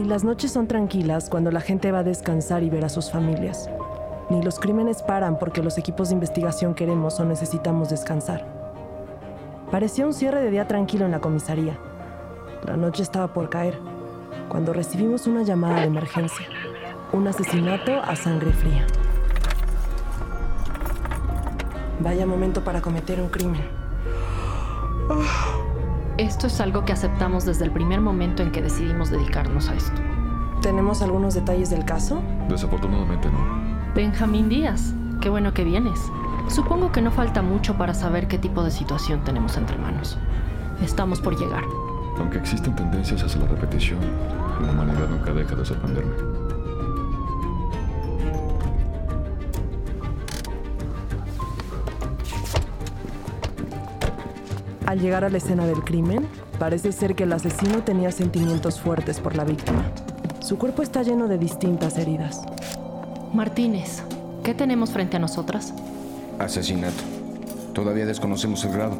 Ni las noches son tranquilas cuando la gente va a descansar y ver a sus familias. Ni los crímenes paran porque los equipos de investigación queremos o necesitamos descansar. Parecía un cierre de día tranquilo en la comisaría. La noche estaba por caer, cuando recibimos una llamada de emergencia. Un asesinato a sangre fría. Vaya momento para cometer un crimen. Esto es algo que aceptamos desde el primer momento en que decidimos dedicarnos a esto. ¿Tenemos algunos detalles del caso? Desafortunadamente no. Benjamín Díaz, qué bueno que vienes. Supongo que no falta mucho para saber qué tipo de situación tenemos entre manos. Estamos por llegar. Aunque existen tendencias hacia la repetición, la humanidad nunca deja de sorprenderme. Al llegar a la escena del crimen, parece ser que el asesino tenía sentimientos fuertes por la víctima. Su cuerpo está lleno de distintas heridas. Martínez, ¿qué tenemos frente a nosotras? Asesinato. Todavía desconocemos el grado.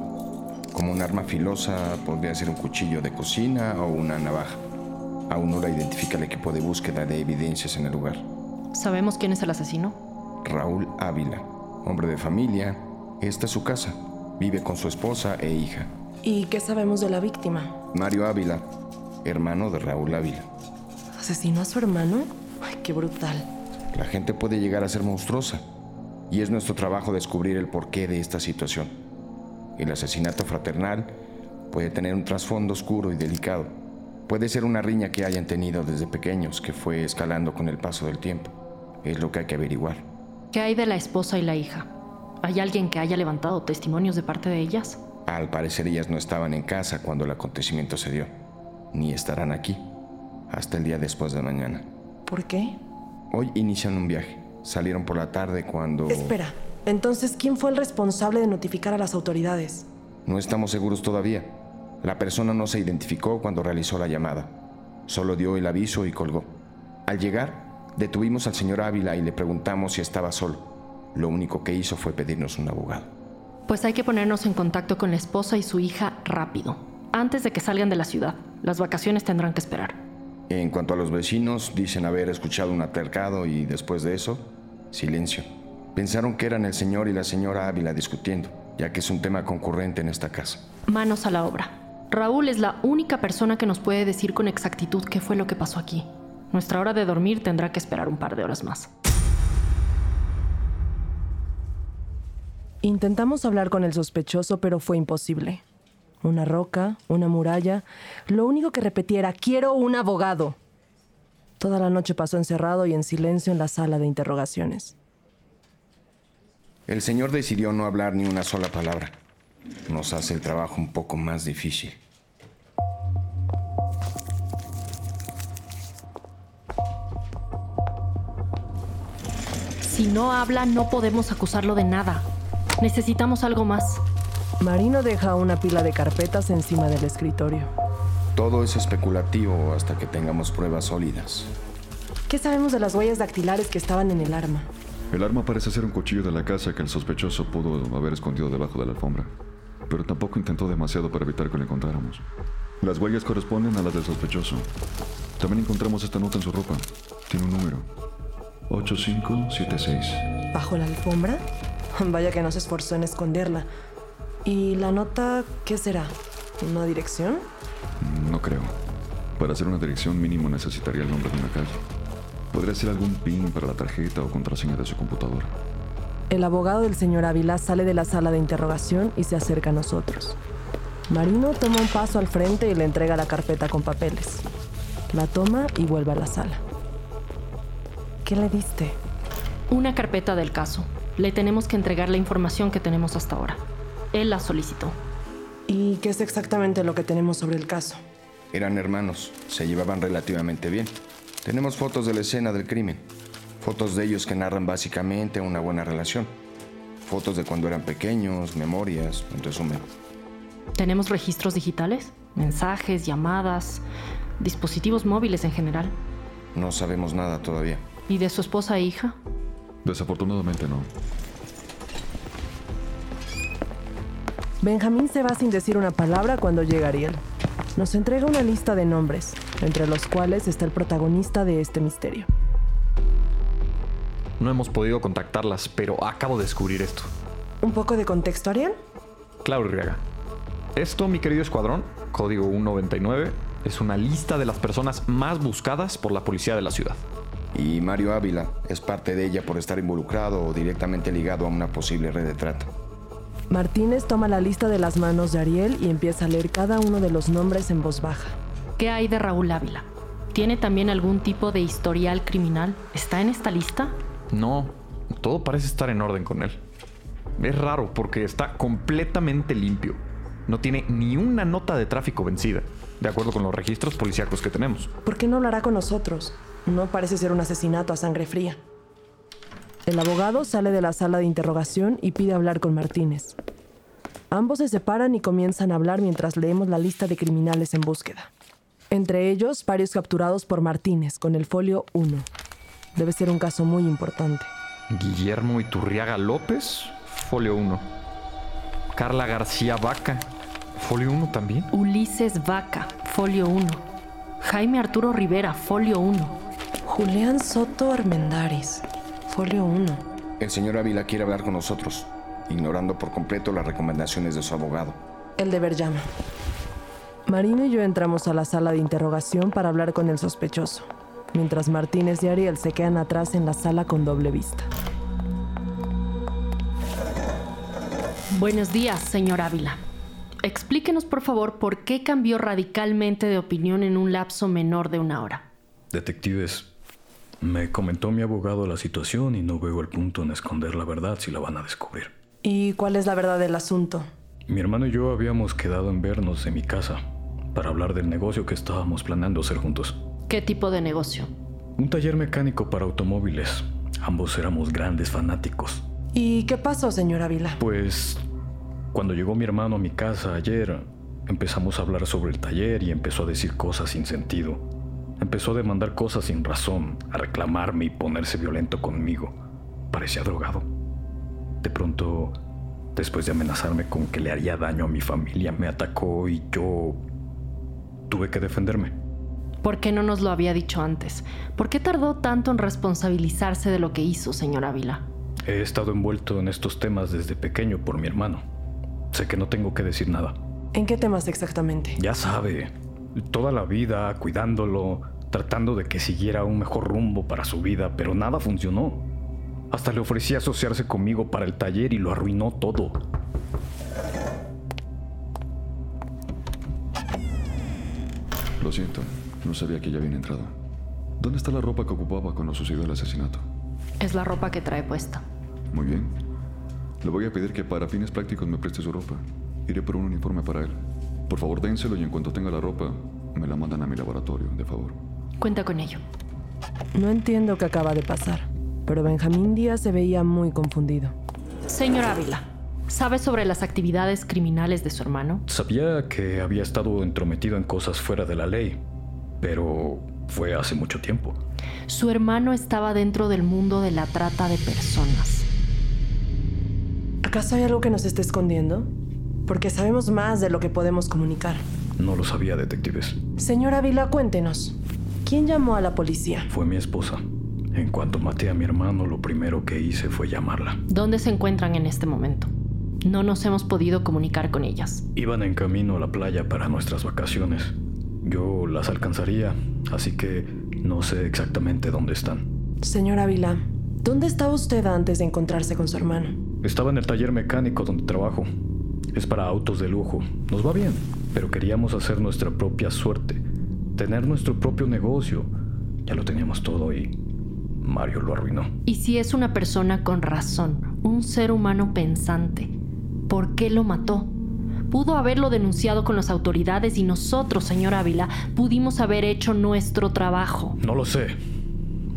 Como un arma filosa, podría ser un cuchillo de cocina o una navaja. Aún no la identifica el equipo de búsqueda de evidencias en el lugar. ¿Sabemos quién es el asesino? Raúl Ávila, hombre de familia. Esta es su casa. Vive con su esposa e hija. ¿Y qué sabemos de la víctima? Mario Ávila, hermano de Raúl Ávila. ¿Asesinó a su hermano? Ay, qué brutal. La gente puede llegar a ser monstruosa. Y es nuestro trabajo descubrir el porqué de esta situación. El asesinato fraternal puede tener un trasfondo oscuro y delicado. Puede ser una riña que hayan tenido desde pequeños que fue escalando con el paso del tiempo. Es lo que hay que averiguar. ¿Qué hay de la esposa y la hija? ¿Hay alguien que haya levantado testimonios de parte de ellas? Al parecer ellas no estaban en casa cuando el acontecimiento se dio, ni estarán aquí hasta el día después de mañana. ¿Por qué? Hoy inician un viaje. Salieron por la tarde cuando... Espera, entonces, ¿quién fue el responsable de notificar a las autoridades? No estamos seguros todavía. La persona no se identificó cuando realizó la llamada. Solo dio el aviso y colgó. Al llegar, detuvimos al señor Ávila y le preguntamos si estaba solo. Lo único que hizo fue pedirnos un abogado. Pues hay que ponernos en contacto con la esposa y su hija rápido, antes de que salgan de la ciudad. Las vacaciones tendrán que esperar. En cuanto a los vecinos, dicen haber escuchado un altercado y después de eso, silencio. Pensaron que eran el señor y la señora Ávila discutiendo, ya que es un tema concurrente en esta casa. Manos a la obra. Raúl es la única persona que nos puede decir con exactitud qué fue lo que pasó aquí. Nuestra hora de dormir tendrá que esperar un par de horas más. Intentamos hablar con el sospechoso, pero fue imposible. Una roca, una muralla. Lo único que repetía era, quiero un abogado. Toda la noche pasó encerrado y en silencio en la sala de interrogaciones. El señor decidió no hablar ni una sola palabra. Nos hace el trabajo un poco más difícil. Si no habla, no podemos acusarlo de nada. Necesitamos algo más. Marino deja una pila de carpetas encima del escritorio. Todo es especulativo hasta que tengamos pruebas sólidas. ¿Qué sabemos de las huellas dactilares que estaban en el arma? El arma parece ser un cuchillo de la casa que el sospechoso pudo haber escondido debajo de la alfombra, pero tampoco intentó demasiado para evitar que lo encontráramos. Las huellas corresponden a las del sospechoso. También encontramos esta nota en su ropa. Tiene un número. 8576. ¿Bajo la alfombra? Vaya que no se esforzó en esconderla. ¿Y la nota qué será? ¿Una dirección? No creo. Para hacer una dirección mínimo necesitaría el nombre de una calle. Podría ser algún PIN para la tarjeta o contraseña de su computadora. El abogado del señor Ávila sale de la sala de interrogación y se acerca a nosotros. Marino toma un paso al frente y le entrega la carpeta con papeles. La toma y vuelve a la sala. ¿Qué le diste? Una carpeta del caso. Le tenemos que entregar la información que tenemos hasta ahora. Él la solicitó. ¿Y qué es exactamente lo que tenemos sobre el caso? Eran hermanos, se llevaban relativamente bien. Tenemos fotos de la escena del crimen. Fotos de ellos que narran básicamente una buena relación. Fotos de cuando eran pequeños, memorias, en resumen. ¿Tenemos registros digitales? Mensajes, llamadas, dispositivos móviles en general. No sabemos nada todavía. ¿Y de su esposa e hija? Desafortunadamente no. Benjamín se va sin decir una palabra cuando llega Ariel. Nos entrega una lista de nombres, entre los cuales está el protagonista de este misterio. No hemos podido contactarlas, pero acabo de descubrir esto. ¿Un poco de contexto, Ariel? Claro, Riaga. Esto, mi querido escuadrón, código 199, es una lista de las personas más buscadas por la policía de la ciudad. Y Mario Ávila es parte de ella por estar involucrado o directamente ligado a una posible red de trata. Martínez toma la lista de las manos de Ariel y empieza a leer cada uno de los nombres en voz baja. ¿Qué hay de Raúl Ávila? ¿Tiene también algún tipo de historial criminal? ¿Está en esta lista? No, todo parece estar en orden con él. Es raro porque está completamente limpio. No tiene ni una nota de tráfico vencida, de acuerdo con los registros policíacos que tenemos. ¿Por qué no hablará con nosotros? No parece ser un asesinato a sangre fría. El abogado sale de la sala de interrogación y pide hablar con Martínez. Ambos se separan y comienzan a hablar mientras leemos la lista de criminales en búsqueda. Entre ellos, varios capturados por Martínez con el folio 1. Debe ser un caso muy importante. Guillermo Iturriaga López, folio 1. Carla García Vaca, folio 1 también. Ulises Vaca, folio 1. Jaime Arturo Rivera, folio 1. Julián Soto Armendáriz, folio 1. El señor Ávila quiere hablar con nosotros, ignorando por completo las recomendaciones de su abogado. El deber llama. Marino y yo entramos a la sala de interrogación para hablar con el sospechoso, mientras Martínez y Ariel se quedan atrás en la sala con doble vista. Buenos días, señor Ávila. Explíquenos, por favor, por qué cambió radicalmente de opinión en un lapso menor de una hora. Detectives, me comentó mi abogado la situación y no veo el punto en esconder la verdad si la van a descubrir. ¿Y cuál es la verdad del asunto? Mi hermano y yo habíamos quedado en vernos en mi casa para hablar del negocio que estábamos planeando hacer juntos. ¿Qué tipo de negocio? Un taller mecánico para automóviles. Ambos éramos grandes fanáticos. ¿Y qué pasó, señor Ávila? Pues cuando llegó mi hermano a mi casa ayer, empezamos a hablar sobre el taller y empezó a decir cosas sin sentido. Empezó a demandar cosas sin razón, a reclamarme y ponerse violento conmigo. Parecía drogado. De pronto, después de amenazarme con que le haría daño a mi familia, me atacó y yo tuve que defenderme. ¿Por qué no nos lo había dicho antes? ¿Por qué tardó tanto en responsabilizarse de lo que hizo, señor Ávila? He estado envuelto en estos temas desde pequeño por mi hermano. Sé que no tengo que decir nada. ¿En qué temas exactamente? Ya sabe, toda la vida cuidándolo, tratando de que siguiera un mejor rumbo para su vida, pero nada funcionó. Hasta le ofrecí asociarse conmigo para el taller y lo arruinó todo. Lo siento, no sabía que ya habían entrado. ¿Dónde está la ropa que ocupaba cuando sucedió el asesinato? Es la ropa que trae puesta. Muy bien. Le voy a pedir que para fines prácticos me preste su ropa. Iré por un uniforme para él. Por favor, dénselo y en cuanto tenga la ropa, me la mandan a mi laboratorio, de favor. Cuenta con ello. No entiendo qué acaba de pasar, pero Benjamín Díaz se veía muy confundido. Señor Ávila, ¿sabe sobre las actividades criminales de su hermano? Sabía que había estado entrometido en cosas fuera de la ley, pero fue hace mucho tiempo. Su hermano estaba dentro del mundo de la trata de personas. ¿Acaso hay algo que nos esté escondiendo? Porque sabemos más de lo que podemos comunicar. No lo sabía, detectives. Señor Ávila, cuéntenos. ¿Quién llamó a la policía? Fue mi esposa. En cuanto maté a mi hermano, lo primero que hice fue llamarla. ¿Dónde se encuentran en este momento? No nos hemos podido comunicar con ellas. Iban en camino a la playa para nuestras vacaciones. Yo las alcanzaría, así que no sé exactamente dónde están. Señor Ávila, ¿dónde estaba usted antes de encontrarse con su hermano? Estaba en el taller mecánico donde trabajo. Es para autos de lujo. Nos va bien, pero queríamos hacer nuestra propia suerte. Tener nuestro propio negocio. Ya lo teníamos todo y Mario lo arruinó. Y si es una persona con razón, un ser humano pensante, ¿por qué lo mató? Pudo haberlo denunciado con las autoridades y nosotros, señor Ávila, pudimos haber hecho nuestro trabajo. No lo sé.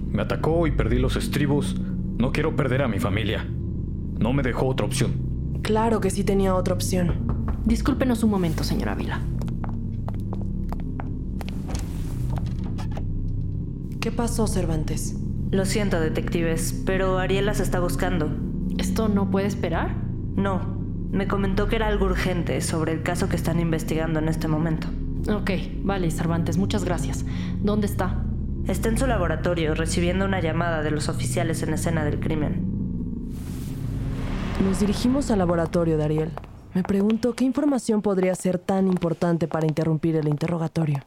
Me atacó y perdí los estribos. No quiero perder a mi familia. No me dejó otra opción. Claro que sí tenía otra opción. Discúlpenos un momento, señor Ávila. ¿Qué pasó, Cervantes? Lo siento, detectives, pero Ariel las está buscando. ¿Esto no puede esperar? No, me comentó que era algo urgente sobre el caso que están investigando en este momento. Ok, vale, Cervantes, muchas gracias. ¿Dónde está? Está en su laboratorio recibiendo una llamada de los oficiales en escena del crimen. Nos dirigimos al laboratorio de Ariel. Me pregunto qué información podría ser tan importante para interrumpir el interrogatorio.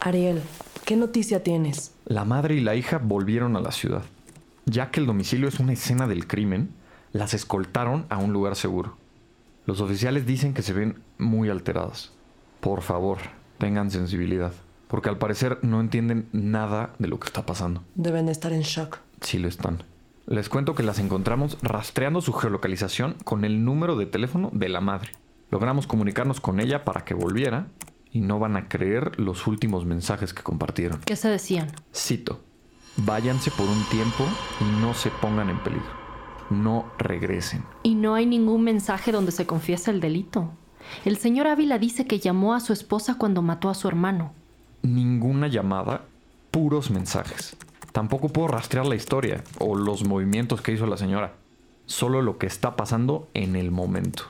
Ariel, ¿qué noticia tienes? La madre y la hija volvieron a la ciudad. Ya que el domicilio es una escena del crimen, las escoltaron a un lugar seguro. Los oficiales dicen que se ven muy alteradas. Por favor, tengan sensibilidad, porque al parecer no entienden nada de lo que está pasando. Deben estar en shock. Sí lo están. Les cuento que las encontramos rastreando su geolocalización con el número de teléfono de la madre. Logramos comunicarnos con ella para que volviera y no van a creer los últimos mensajes que compartieron. ¿Qué se decían? Cito, váyanse por un tiempo y no se pongan en peligro. No regresen. Y no hay ningún mensaje donde se confiesa el delito. El señor Ávila dice que llamó a su esposa cuando mató a su hermano. Ninguna llamada, puros mensajes. Tampoco puedo rastrear la historia o los movimientos que hizo la señora. Solo lo que está pasando en el momento.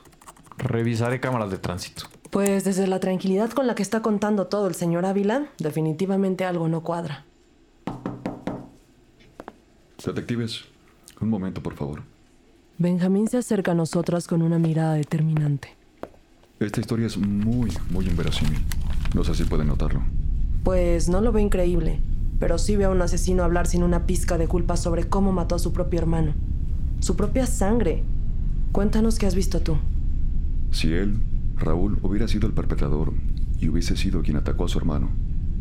Revisaré cámaras de tránsito. Pues desde la tranquilidad con la que está contando todo el señor Ávila, definitivamente algo no cuadra. Detectives, un momento, por favor. Benjamín se acerca a nosotras con una mirada determinante. Esta historia es muy, muy inverosímil. No sé si pueden notarlo. Pues no lo veo increíble, pero sí veo a un asesino hablar sin una pizca de culpa sobre cómo mató a su propio hermano. Su propia sangre. Cuéntanos qué has visto tú. Si él, Raúl, hubiera sido el perpetrador y hubiese sido quien atacó a su hermano,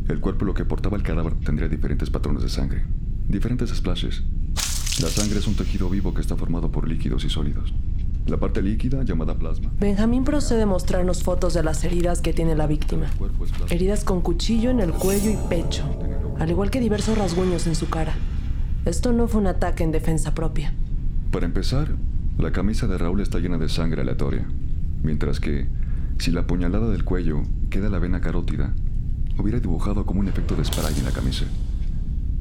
el cuerpo lo que portaba el cadáver tendría diferentes patrones de sangre, diferentes splashes. La sangre es un tejido vivo que está formado por líquidos y sólidos. La parte líquida, llamada plasma, Benjamín procede a mostrarnos fotos de las heridas que tiene la víctima. Heridas con cuchillo en el cuello y pecho, al igual que diversos rasguños en su cara. Esto no fue un ataque en defensa propia. Para empezar, la camisa de Raúl está llena de sangre aleatoria, mientras que, si la puñalada del cuello queda la vena carótida, hubiera dibujado como un efecto de spray en la camisa.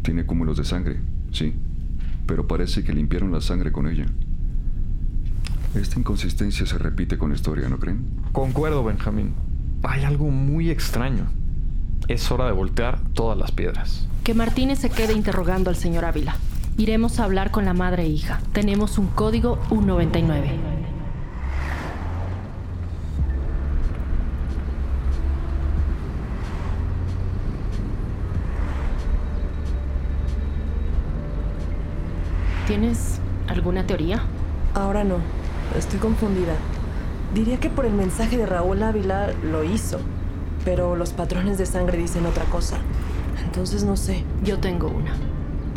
Tiene cúmulos de sangre, sí, pero parece que limpiaron la sangre con ella. Esta inconsistencia se repite con la historia, ¿no creen? Concuerdo, Benjamín. Hay algo muy extraño. Es hora de voltear todas las piedras. Que Martínez se quede interrogando al señor Ávila. Iremos a hablar con la madre e hija. Tenemos un código U99. ¿Tienes alguna teoría? Ahora no, estoy confundida. Diría que por el mensaje de Raúl Ávila lo hizo, pero los patrones de sangre dicen otra cosa. Entonces no sé. Yo tengo una.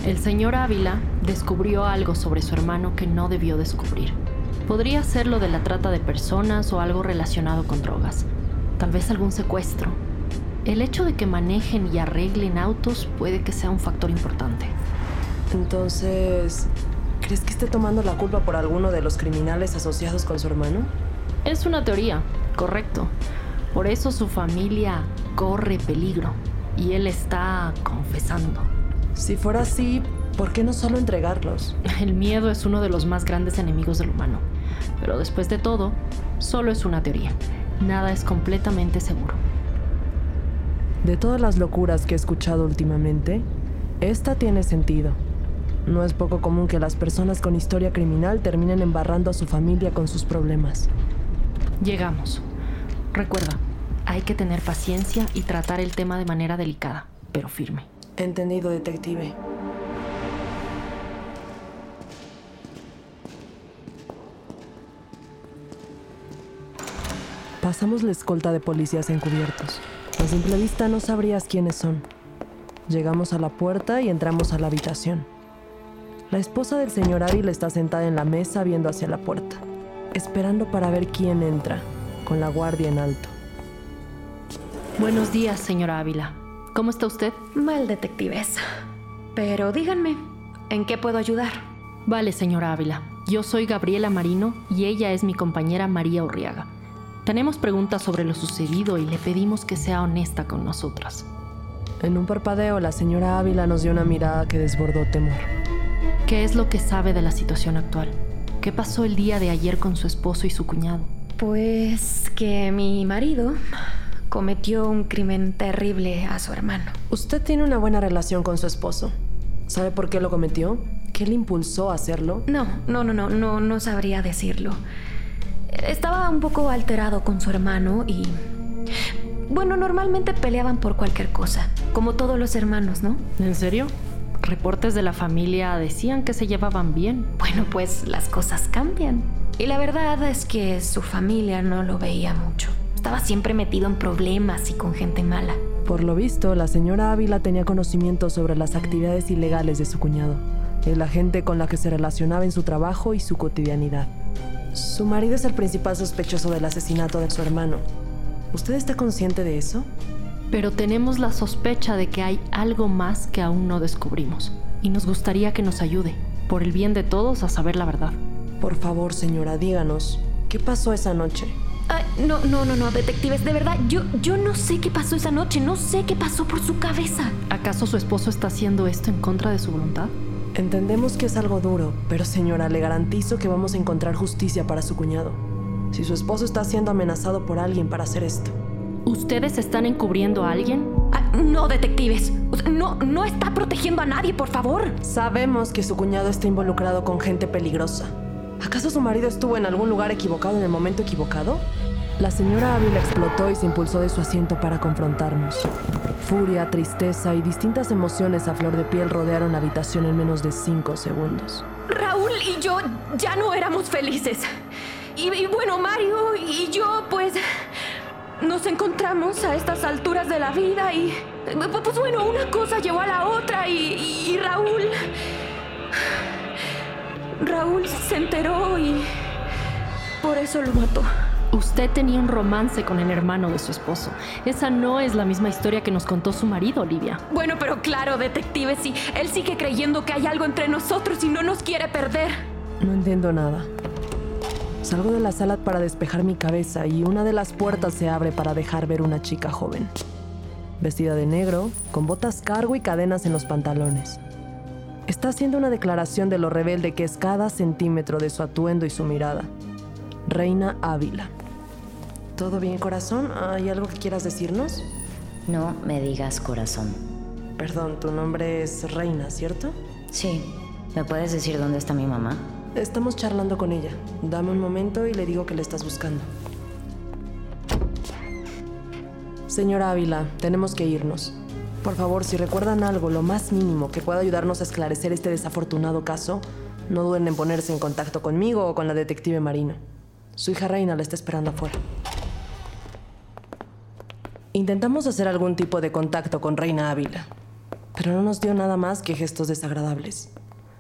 El señor Ávila descubrió algo sobre su hermano que no debió descubrir. Podría ser lo de la trata de personas o algo relacionado con drogas. Tal vez algún secuestro. El hecho de que manejen y arreglen autos puede que sea un factor importante. Entonces, ¿crees que esté tomando la culpa por alguno de los criminales asociados con su hermano? Es una teoría, correcto. Por eso su familia corre peligro y él está confesando. Si fuera así, ¿por qué no solo entregarlos? El miedo es uno de los más grandes enemigos del humano. Pero después de todo, solo es una teoría. Nada es completamente seguro. De todas las locuras que he escuchado últimamente, esta tiene sentido. No es poco común que las personas con historia criminal terminen embarrando a su familia con sus problemas. Llegamos. Recuerda, hay que tener paciencia y tratar el tema de manera delicada, pero firme. Entendido, detective. Pasamos la escolta de policías encubiertos. A simple vista no sabrías quiénes son. Llegamos a la puerta y entramos a la habitación. La esposa del señor Ávila está sentada en la mesa viendo hacia la puerta, esperando para ver quién entra, con la guardia en alto. Buenos días, señora Ávila. ¿Cómo está usted? Mal, detectives. Pero díganme, ¿en qué puedo ayudar? Vale, señora Ávila. Yo soy Gabriela Marino y ella es mi compañera María Urriaga. Tenemos preguntas sobre lo sucedido y le pedimos que sea honesta con nosotras. En un parpadeo, la señora Ávila nos dio una mirada que desbordó temor. ¿Qué es lo que sabe de la situación actual? ¿Qué pasó el día de ayer con su esposo y su cuñado? Pues que mi marido cometió un crimen terrible a su hermano. Usted tiene una buena relación con su esposo. ¿Sabe por qué lo cometió? ¿Qué le impulsó a hacerlo? No, no, no, no, no, no sabría decirlo. Estaba un poco alterado con su hermano y... Bueno, normalmente peleaban por cualquier cosa, como todos los hermanos, ¿no? ¿En serio? Reportes de la familia decían que se llevaban bien. Bueno, pues las cosas cambian. Y la verdad es que su familia no lo veía mucho. Estaba siempre metido en problemas y con gente mala. Por lo visto, la señora Ávila tenía conocimiento sobre las actividades ilegales de su cuñado, y la gente con la que se relacionaba en su trabajo y su cotidianidad. Su marido es el principal sospechoso del asesinato de su hermano. ¿Usted está consciente de eso? Pero tenemos la sospecha de que hay algo más que aún no descubrimos. Y nos gustaría que nos ayude, por el bien de todos, a saber la verdad. Por favor, señora, díganos, ¿qué pasó esa noche? Ay, no, no, no, no, detectives, de verdad, yo, yo no sé qué pasó esa noche, no sé qué pasó por su cabeza. ¿Acaso su esposo está haciendo esto en contra de su voluntad? Entendemos que es algo duro, pero señora, le garantizo que vamos a encontrar justicia para su cuñado. Si su esposo está siendo amenazado por alguien para hacer esto. ¿Ustedes están encubriendo a alguien? Ah, no, detectives. No, no está protegiendo a nadie, por favor. Sabemos que su cuñado está involucrado con gente peligrosa. ¿Acaso su marido estuvo en algún lugar equivocado en el momento equivocado? La señora Ávila explotó y se impulsó de su asiento para confrontarnos. Furia, tristeza y distintas emociones a flor de piel rodearon la habitación en menos de cinco segundos. Raúl y yo ya no éramos felices. Y, y bueno, Mario y yo, pues, nos encontramos a estas alturas de la vida y, pues bueno, una cosa llevó a la otra y, y Raúl... Raúl se enteró y por eso lo mató. Usted tenía un romance con el hermano de su esposo. Esa no es la misma historia que nos contó su marido, Olivia. Bueno, pero claro, detective, sí. Él sigue creyendo que hay algo entre nosotros y no nos quiere perder. No entiendo nada. Salgo de la sala para despejar mi cabeza y una de las puertas se abre para dejar ver una chica joven. Vestida de negro, con botas cargo y cadenas en los pantalones. Está haciendo una declaración de lo rebelde que es cada centímetro de su atuendo y su mirada. Reina Ávila. ¿Todo bien, corazón? ¿Hay algo que quieras decirnos? No me digas corazón. Perdón, tu nombre es Reina, ¿cierto? Sí. ¿Me puedes decir dónde está mi mamá? Estamos charlando con ella. Dame un momento y le digo que le estás buscando. Señora Ávila, tenemos que irnos. Por favor, si recuerdan algo, lo más mínimo que pueda ayudarnos a esclarecer este desafortunado caso, no duden en ponerse en contacto conmigo o con la detective Marina. Su hija Reina la está esperando afuera. Intentamos hacer algún tipo de contacto con Reina Ávila, pero no nos dio nada más que gestos desagradables.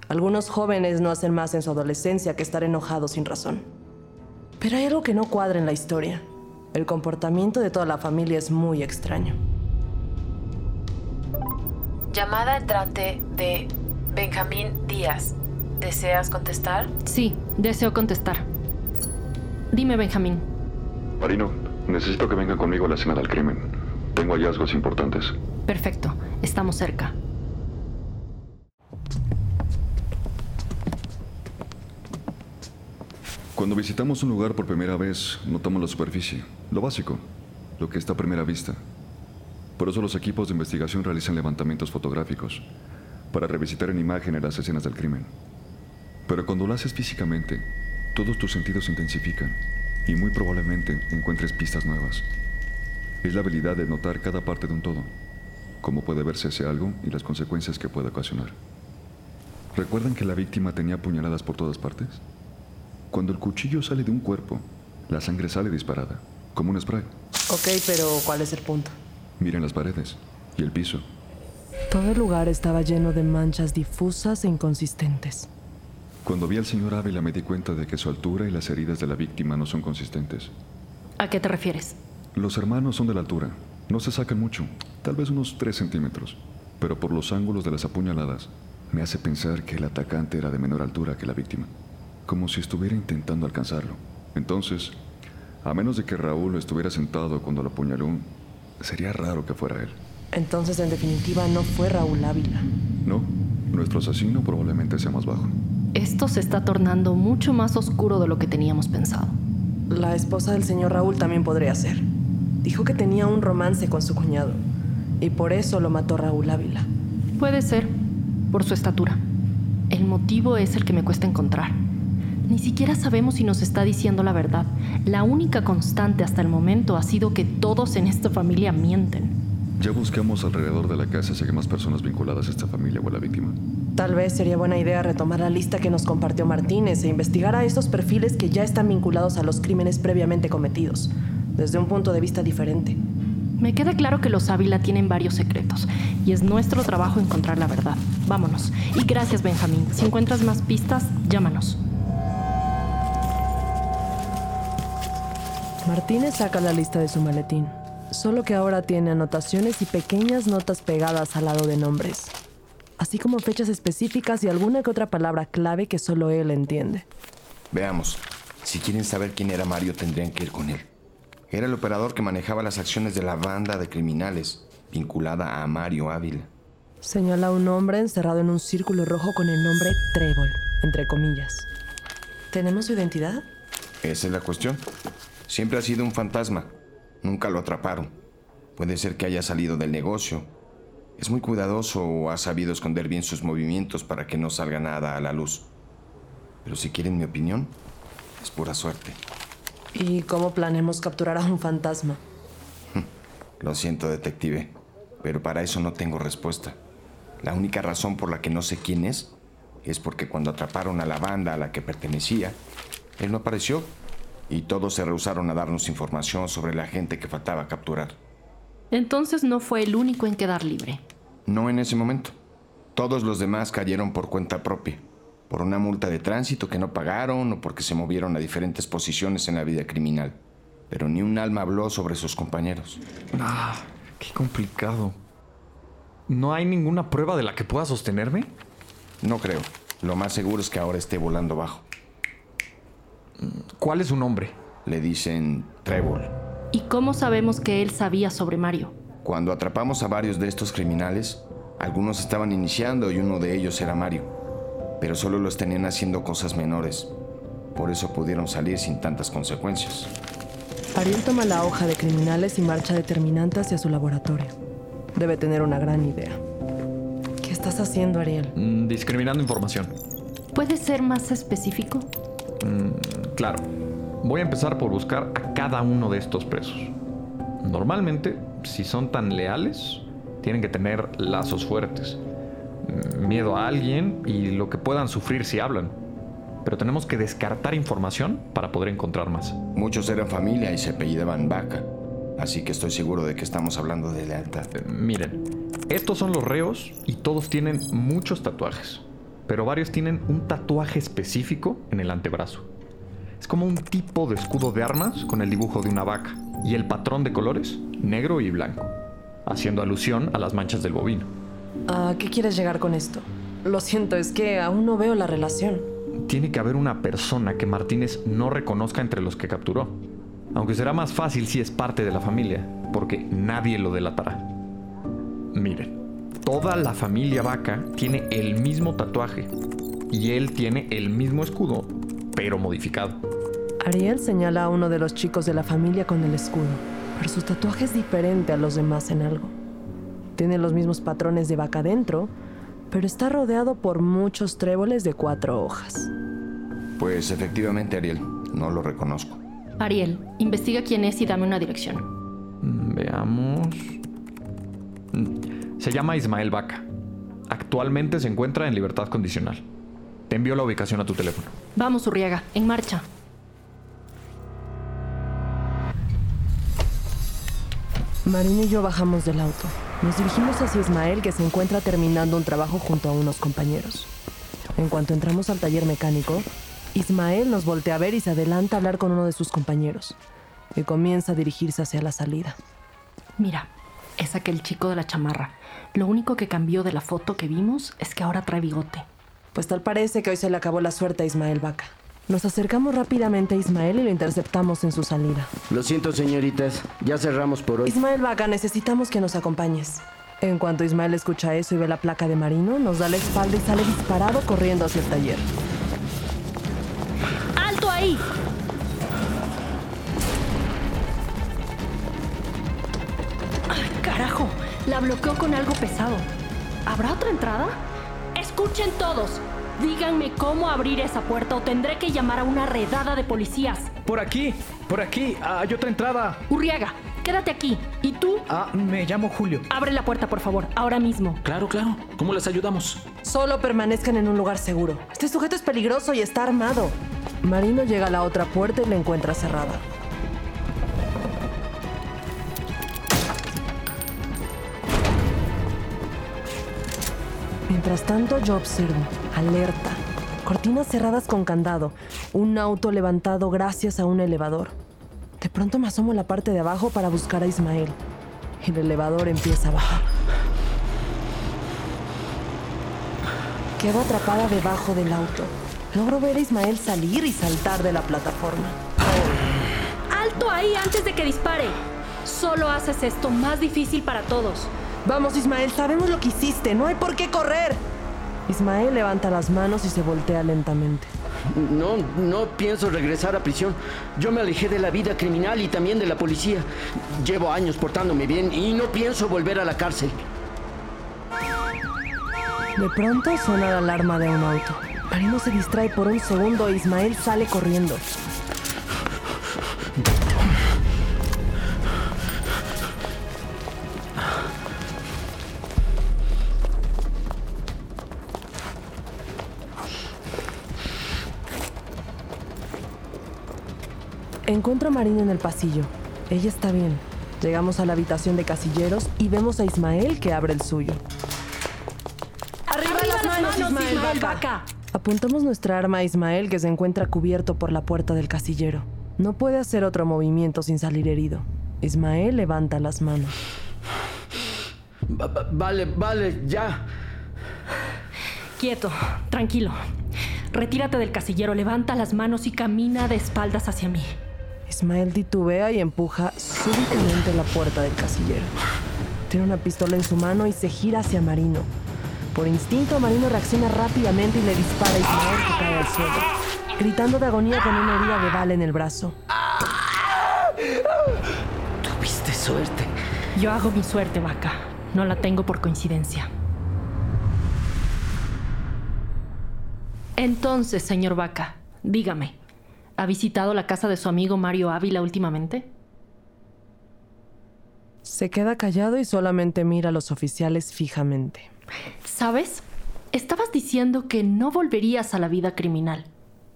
Algunos jóvenes no hacen más en su adolescencia que estar enojados sin razón. Pero hay algo que no cuadra en la historia. El comportamiento de toda la familia es muy extraño. Llamada entrante de Benjamín Díaz. ¿Deseas contestar? Sí, deseo contestar. Dime, Benjamín. Marino, necesito que vengan conmigo a la escena del crimen. Tengo hallazgos importantes. Perfecto, estamos cerca. Cuando visitamos un lugar por primera vez, notamos la superficie, lo básico, lo que está a primera vista. Por eso los equipos de investigación realizan levantamientos fotográficos para revisitar en imágenes las escenas del crimen. Pero cuando lo haces físicamente, todos tus sentidos se intensifican y muy probablemente encuentres pistas nuevas. Es la habilidad de notar cada parte de un todo, cómo puede verse ese algo y las consecuencias que puede ocasionar. ¿Recuerdan que la víctima tenía puñaladas por todas partes? Cuando el cuchillo sale de un cuerpo, la sangre sale disparada, como un spray. Ok, pero ¿cuál es el punto? Miren las paredes y el piso. Todo el lugar estaba lleno de manchas difusas e inconsistentes. Cuando vi al señor Ávila me di cuenta de que su altura y las heridas de la víctima no son consistentes. ¿A qué te refieres? Los hermanos son de la altura. No se sacan mucho, tal vez unos 3 centímetros. pero por los ángulos de las apuñaladas me hace pensar que el atacante era de menor altura que la víctima, como si estuviera intentando alcanzarlo. Entonces, a menos de que Raúl estuviera sentado cuando lo apuñaló, sería raro que fuera él. Entonces, en definitiva, no fue Raúl Ávila. No, nuestro asesino probablemente sea más bajo. Esto se está tornando mucho más oscuro de lo que teníamos pensado. La esposa del señor Raúl también podría ser. Dijo que tenía un romance con su cuñado y por eso lo mató Raúl Ávila. Puede ser, por su estatura. El motivo es el que me cuesta encontrar. Ni siquiera sabemos si nos está diciendo la verdad. La única constante hasta el momento ha sido que todos en esta familia mienten. Ya buscamos alrededor de la casa si hay más personas vinculadas a esta familia o a la víctima. Tal vez sería buena idea retomar la lista que nos compartió Martínez e investigar a estos perfiles que ya están vinculados a los crímenes previamente cometidos desde un punto de vista diferente. Me queda claro que los Ávila tienen varios secretos y es nuestro trabajo encontrar la verdad. Vámonos. Y gracias, Benjamín. Si encuentras más pistas, llámanos. Martínez saca la lista de su maletín, solo que ahora tiene anotaciones y pequeñas notas pegadas al lado de nombres, así como fechas específicas y alguna que otra palabra clave que solo él entiende. Veamos, si quieren saber quién era Mario tendrían que ir con él. Era el operador que manejaba las acciones de la banda de criminales, vinculada a Mario Ávila. Señala un hombre encerrado en un círculo rojo con el nombre Trébol, entre comillas. ¿Tenemos su identidad? Esa es la cuestión. Siempre ha sido un fantasma. Nunca lo atraparon. Puede ser que haya salido del negocio. Es muy cuidadoso o ha sabido esconder bien sus movimientos para que no salga nada a la luz. Pero si quieren mi opinión, es pura suerte. ¿Y cómo planeamos capturar a un fantasma? Lo siento, detective, pero para eso no tengo respuesta. La única razón por la que no sé quién es es porque cuando atraparon a la banda a la que pertenecía, él no apareció y todos se rehusaron a darnos información sobre la gente que faltaba capturar. Entonces no fue el único en quedar libre. No en ese momento. Todos los demás cayeron por cuenta propia por una multa de tránsito que no pagaron o porque se movieron a diferentes posiciones en la vida criminal. Pero ni un alma habló sobre sus compañeros. Ah, qué complicado. ¿No hay ninguna prueba de la que pueda sostenerme? No creo. Lo más seguro es que ahora esté volando bajo. ¿Cuál es su nombre? Le dicen Trébol. ¿Y cómo sabemos que él sabía sobre Mario? Cuando atrapamos a varios de estos criminales, algunos estaban iniciando y uno de ellos era Mario pero solo los tenían haciendo cosas menores. Por eso pudieron salir sin tantas consecuencias. Ariel toma la hoja de criminales y marcha determinante hacia su laboratorio. Debe tener una gran idea. ¿Qué estás haciendo, Ariel? Mm, discriminando información. ¿Puede ser más específico? Mm, claro. Voy a empezar por buscar a cada uno de estos presos. Normalmente, si son tan leales, tienen que tener lazos fuertes miedo a alguien y lo que puedan sufrir si hablan. Pero tenemos que descartar información para poder encontrar más. Muchos eran familia y se apellidaban Vaca. Así que estoy seguro de que estamos hablando de lealtad. Eh, miren, estos son los reos y todos tienen muchos tatuajes. Pero varios tienen un tatuaje específico en el antebrazo. Es como un tipo de escudo de armas con el dibujo de una vaca y el patrón de colores negro y blanco, haciendo alusión a las manchas del bovino. ¿A qué quieres llegar con esto? Lo siento, es que aún no veo la relación. Tiene que haber una persona que Martínez no reconozca entre los que capturó. Aunque será más fácil si es parte de la familia, porque nadie lo delatará. Miren, toda la familia Vaca tiene el mismo tatuaje y él tiene el mismo escudo, pero modificado. Ariel señala a uno de los chicos de la familia con el escudo, pero su tatuaje es diferente a los demás en algo. Tiene los mismos patrones de vaca dentro, pero está rodeado por muchos tréboles de cuatro hojas. Pues efectivamente, Ariel, no lo reconozco. Ariel, investiga quién es y dame una dirección. Mm, veamos. Mm, se llama Ismael Vaca. Actualmente se encuentra en libertad condicional. Te envío la ubicación a tu teléfono. Vamos, Urriaga, en marcha. Marina y yo bajamos del auto. Nos dirigimos hacia Ismael que se encuentra terminando un trabajo junto a unos compañeros. En cuanto entramos al taller mecánico, Ismael nos voltea a ver y se adelanta a hablar con uno de sus compañeros, y comienza a dirigirse hacia la salida. Mira, Es aquel chico de la chamarra. Lo único que cambió de la foto que vimos es que ahora trae bigote. Pues tal parece que hoy se le acabó la suerte a Ismael Vaca. Nos acercamos rápidamente a Ismael y lo interceptamos en su salida. Lo siento, señoritas. Ya cerramos por hoy. Ismael Vaca, necesitamos que nos acompañes. En cuanto Ismael escucha eso y ve la placa de Marino, nos da la espalda y sale disparado corriendo hacia el taller. ¡Alto ahí! ¡Ay, carajo! La bloqueó con algo pesado. ¿Habrá otra entrada? Escuchen todos. Díganme cómo abrir esa puerta o tendré que llamar a una redada de policías. Por aquí, por aquí, hay otra entrada. Urriaga, quédate aquí. ¿Y tú? Ah, me llamo Julio. Abre la puerta, por favor, ahora mismo. Claro, claro. ¿Cómo les ayudamos? Solo permanezcan en un lugar seguro. Este sujeto es peligroso y está armado. Marino llega a la otra puerta y la encuentra cerrada. Mientras tanto, yo observo, alerta, cortinas cerradas con candado, un auto levantado gracias a un elevador. De pronto me asomo a la parte de abajo para buscar a Ismael. El elevador empieza a bajar. Quedo atrapada debajo del auto. Logro ver a Ismael salir y saltar de la plataforma. ¡Alto ahí antes de que dispare! Solo haces esto más difícil para todos. Vamos, Ismael, sabemos lo que hiciste. No hay por qué correr. Ismael levanta las manos y se voltea lentamente. No, no pienso regresar a prisión. Yo me alejé de la vida criminal y también de la policía. Llevo años portándome bien y no pienso volver a la cárcel. De pronto suena la alarma de un auto. Marino se distrae por un segundo e Ismael sale corriendo. Encuentro a Marina en el pasillo. Ella está bien. Llegamos a la habitación de casilleros y vemos a Ismael que abre el suyo. ¡Arriba, las manos, Ismael, Vaca! Apuntamos nuestra arma a Ismael que se encuentra cubierto por la puerta del casillero. No puede hacer otro movimiento sin salir herido. Ismael levanta las manos. Va- va- Vale, vale, ya. Quieto, tranquilo. Retírate del casillero, levanta las manos y camina de espaldas hacia mí. Ismael titubea y empuja súbitamente la puerta del casillero. Tiene una pistola en su mano y se gira hacia Marino. Por instinto, Marino reacciona rápidamente y le dispara a Ismael que cae al suelo, gritando de agonía con una herida de bala en el brazo. Tuviste suerte. Yo hago mi suerte, vaca. No la tengo por coincidencia. Entonces, señor Vaca, dígame, ¿ha visitado la casa de su amigo Mario Ávila últimamente? Se queda callado y solamente mira a los oficiales fijamente. ¿Sabes? Estabas diciendo que no volverías a la vida criminal.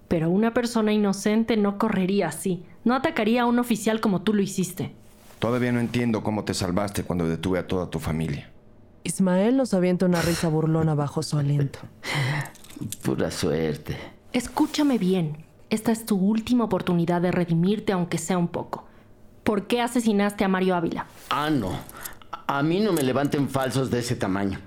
Pero una persona inocente no correría así. No atacaría a un oficial como tú lo hiciste. Todavía no entiendo cómo te salvaste cuando detuve a toda tu familia. Ismael nos avienta una risa burlona bajo su aliento. Pura suerte. Escúchame bien. Esta es tu última oportunidad de redimirte aunque sea un poco. ¿Por qué asesinaste a Mario Ávila? Ah, no. A mí no me levanten falsos de ese tamaño.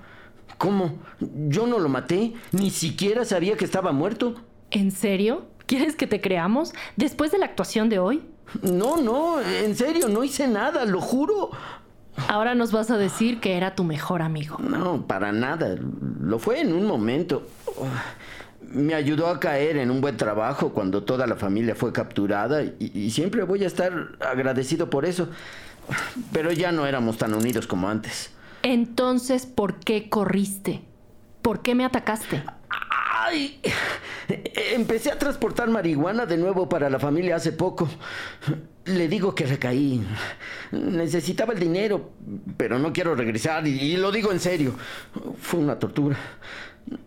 ¿Cómo? Yo no lo maté. Ni siquiera sabía que estaba muerto. ¿En serio? ¿Quieres que te creamos? ¿Después de la actuación de hoy? No, no, en serio, no hice nada, lo juro. Ahora nos vas a decir que era tu mejor amigo. No, para nada. Lo fue en un momento. Me ayudó a caer en un buen trabajo cuando toda la familia fue capturada y, y siempre voy a estar agradecido por eso. Pero ya no éramos tan unidos como antes. Entonces, ¿por qué corriste? ¿Por qué me atacaste? ¡Ay! Empecé a transportar marihuana de nuevo para la familia hace poco. Le digo que recaí. Necesitaba el dinero, pero no quiero regresar y, y lo digo en serio. Fue una tortura.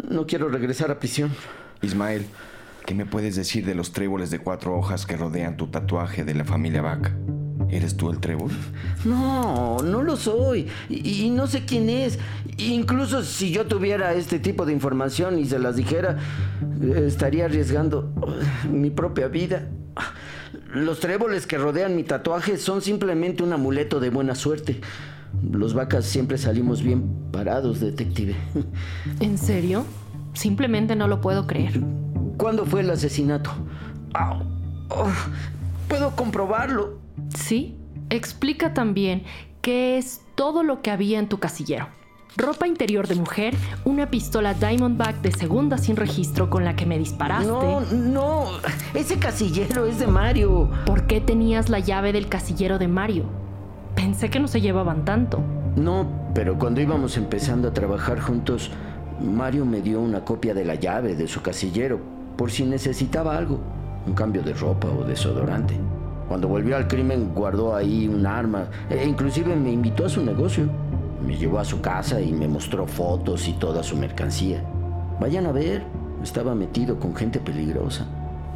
No quiero regresar a prisión. Ismael, ¿qué me puedes decir de los tréboles de cuatro hojas que rodean tu tatuaje de la familia Vaca? ¿Eres tú el trébol? No, no lo soy. Y, y no sé quién es. Incluso si yo tuviera este tipo de información y se las dijera, estaría arriesgando uh, mi propia vida. Los tréboles que rodean mi tatuaje son simplemente un amuleto de buena suerte. Los vacas siempre salimos bien parados, detective. ¿En serio? Simplemente no lo puedo creer. ¿Cuándo fue el asesinato? Au. Oh, puedo comprobarlo. Sí. Explica también qué es todo lo que había en tu casillero. Ropa interior de mujer, una pistola Diamondback de segunda sin registro con la que me disparaste. No, no, ese casillero es de Mario. ¿Por qué tenías la llave del casillero de Mario? Pensé que no se llevaban tanto. No, pero cuando íbamos empezando a trabajar juntos, Mario me dio una copia de la llave de su casillero por si necesitaba algo, un cambio de ropa o desodorante. Cuando volvió al crimen guardó ahí un arma e inclusive me invitó a su negocio. Me llevó a su casa y me mostró fotos y toda su mercancía. Vayan a ver, estaba metido con gente peligrosa.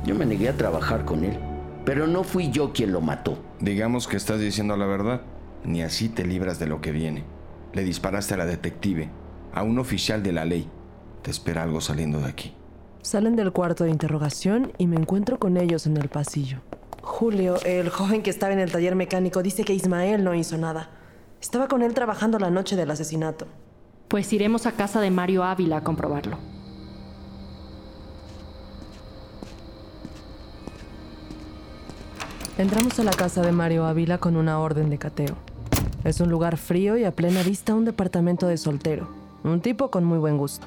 Yo me negué a trabajar con él, pero no fui yo quien lo mató. Digamos que estás diciendo la verdad. Ni así te libras de lo que viene. Le disparaste a la detective, a un oficial de la ley. Te espera algo saliendo de aquí. Salen del cuarto de interrogación y me encuentro con ellos en el pasillo. Julio, el joven que estaba en el taller mecánico, dice que Ismael no hizo nada. Estaba con él trabajando la noche del asesinato. Pues iremos a casa de Mario Ávila a comprobarlo. Entramos a la casa de Mario Ávila con una orden de cateo. Es un lugar frío y a plena vista un departamento de soltero. Un tipo con muy buen gusto.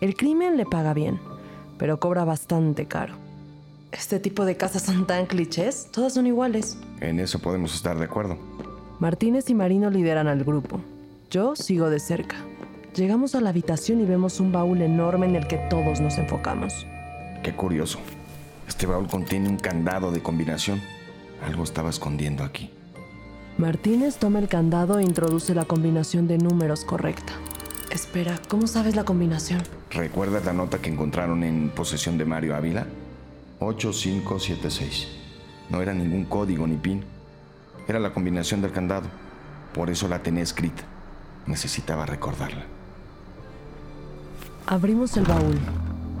El crimen le paga bien, pero cobra bastante caro. Este tipo de casas son tan clichés, todas son iguales. En eso podemos estar de acuerdo. Martínez y Marino lideran al grupo. Yo sigo de cerca. Llegamos a la habitación y vemos un baúl enorme en el que todos nos enfocamos. Qué curioso. Este baúl contiene un candado de combinación. Algo estaba escondiendo aquí. Martínez toma el candado e introduce la combinación de números correcta. Espera, ¿cómo sabes la combinación? ¿Recuerdas la nota que encontraron en posesión de Mario Ávila? 8576. No era ningún código ni pin. Era la combinación del candado. Por eso la tenía escrita. Necesitaba recordarla. Abrimos el baúl.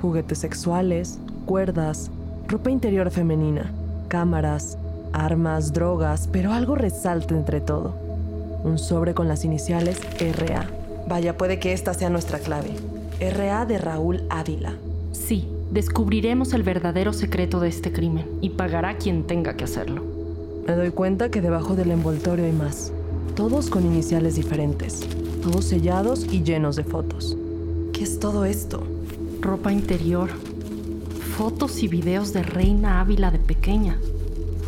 Juguetes sexuales, cuerdas, ropa interior femenina, cámaras, armas, drogas, pero algo resalta entre todo. Un sobre con las iniciales RA. Vaya, puede que esta sea nuestra clave. RA de Raúl Ávila. Sí, descubriremos el verdadero secreto de este crimen y pagará quien tenga que hacerlo. Me doy cuenta que debajo del envoltorio hay más. Todos con iniciales diferentes. Todos sellados y llenos de fotos. ¿Qué es todo esto? Ropa interior. Fotos y videos de Reina Ávila de pequeña.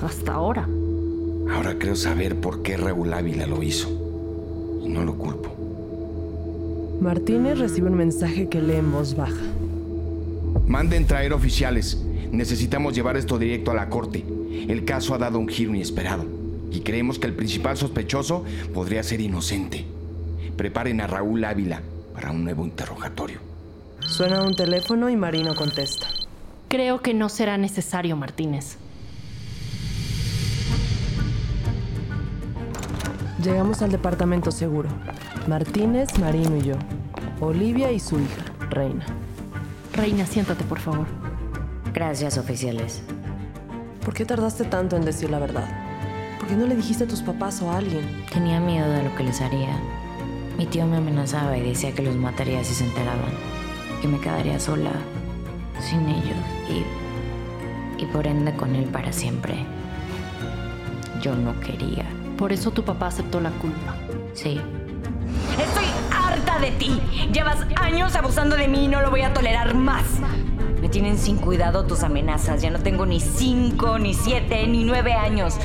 Hasta ahora. Ahora creo saber por qué Raúl Ávila lo hizo. Y no lo culpo. Martínez recibe un mensaje que lee en voz baja. Manden traer oficiales. Necesitamos llevar esto directo a la corte. El caso ha dado un giro inesperado. Y creemos que el principal sospechoso podría ser inocente. Preparen a Raúl Ávila para un nuevo interrogatorio. Suena un teléfono y Marino contesta. Creo que no será necesario, Martínez. Llegamos al departamento seguro. Martínez, Marino y yo. Olivia y su hija, Reina. Reina, siéntate, por favor. Gracias, oficiales. ¿Por qué tardaste tanto en decir la verdad? ¿Por qué no le dijiste a tus papás o a alguien? Tenía miedo de lo que les haría. Mi tío me amenazaba y decía que los mataría si se enteraban. Que me quedaría sola, sin ellos y. y por ende con él para siempre. Yo no quería. Por eso tu papá aceptó la culpa. Sí. Estoy harta de ti. Llevas años abusando de mí y no lo voy a tolerar más. Me tienen sin cuidado tus amenazas. Ya no tengo ni cinco, ni siete, ni nueve años.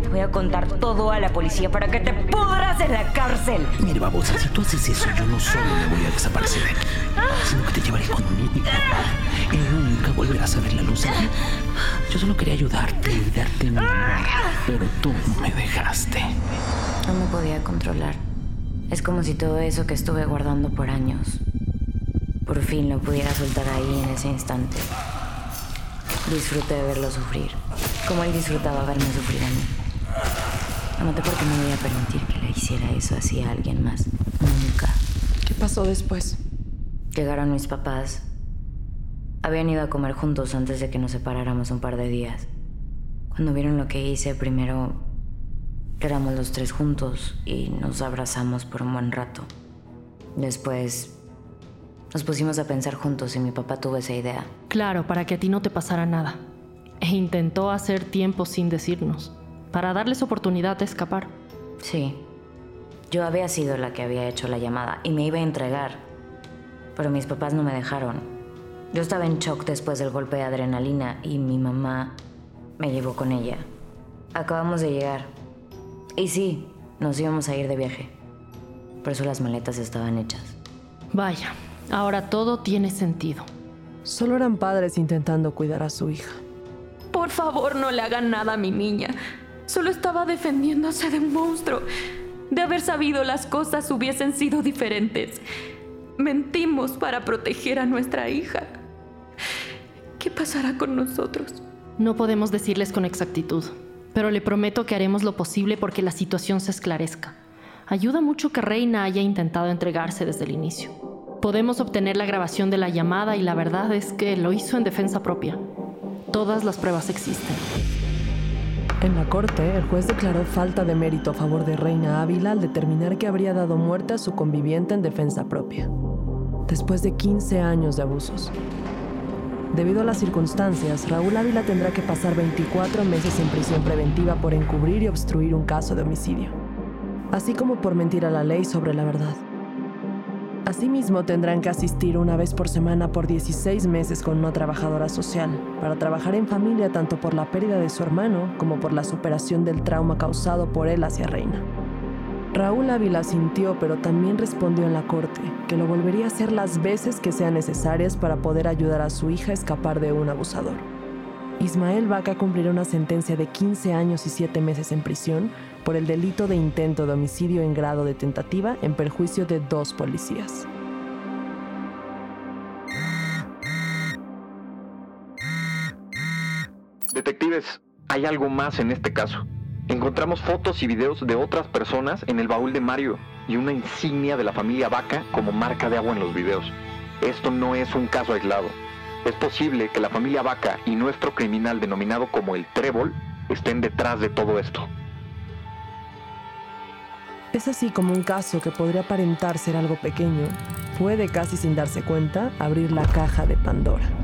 Te voy a contar todo a la policía para que te pudras en la cárcel. Mire, babosa, si tú haces eso, yo no solo me voy a desaparecer, sino que te llevaré conmigo. Y nunca volverás a ver la luz aquí. Yo solo quería ayudarte y darte mi amor, pero tú me dejaste. No me podía controlar. Es como si todo eso que estuve guardando por años, por fin lo pudiera soltar ahí en ese instante. Disfruté de verlo sufrir, como él disfrutaba verme sufrir a mí. No noté por qué no voy a permitir que le hiciera eso así a alguien más. Nunca. ¿Qué pasó después? Llegaron mis papás. Habían ido a comer juntos antes de que nos separáramos un par de días. Cuando vieron lo que hice, primero Éramos los tres juntos y nos abrazamos por un buen rato. Después nos pusimos a pensar juntos y mi papá tuvo esa idea. Claro, para que a ti no te pasara nada. E intentó hacer tiempo sin decirnos, para darles oportunidad de escapar. Sí. Yo había sido la que había hecho la llamada y me iba a entregar. Pero mis papás no me dejaron. Yo estaba en shock después del golpe de adrenalina y mi mamá me llevó con ella. Acabamos de llegar. Y sí, nos íbamos a ir de viaje. Por eso las maletas estaban hechas. Vaya, ahora todo tiene sentido. Solo eran padres intentando cuidar a su hija. Por favor, no le hagan nada a mi niña. Solo estaba defendiéndose de un monstruo. De haber sabido las cosas hubiesen sido diferentes. Mentimos para proteger a nuestra hija. ¿Qué pasará con nosotros? No podemos decirles con exactitud, pero le prometo que haremos lo posible porque la situación se esclarezca. Ayuda mucho que Reina haya intentado entregarse desde el inicio. Podemos obtener la grabación de la llamada y la verdad es que lo hizo en defensa propia. Todas las pruebas existen. En la corte, el juez declaró falta de mérito a favor de Reina Ávila al determinar que habría dado muerte a su conviviente en defensa propia, después de 15 años de abusos. Debido a las circunstancias, Raúl Ávila tendrá que pasar 24 meses en prisión preventiva por encubrir y obstruir un caso de homicidio, así como por mentir a la ley sobre la verdad. Asimismo, tendrán que asistir una vez por semana por 16 meses con una trabajadora social, para trabajar en familia tanto por la pérdida de su hermano como por la superación del trauma causado por él hacia Reina. Raúl Ávila sintió, pero también respondió en la corte, que lo volvería a hacer las veces que sean necesarias para poder ayudar a su hija a escapar de un abusador. Ismael Vaca cumplirá una sentencia de 15 años y 7 meses en prisión por el delito de intento de homicidio en grado de tentativa en perjuicio de dos policías. Detectives, hay algo más en este caso. Encontramos fotos y videos de otras personas en el baúl de Mario y una insignia de la familia Vaca como marca de agua en los videos. Esto no es un caso aislado. Es posible que la familia Vaca y nuestro criminal denominado como el Trébol estén detrás de todo esto. Es así como un caso que podría aparentar ser algo pequeño, puede casi sin darse cuenta abrir la caja de Pandora.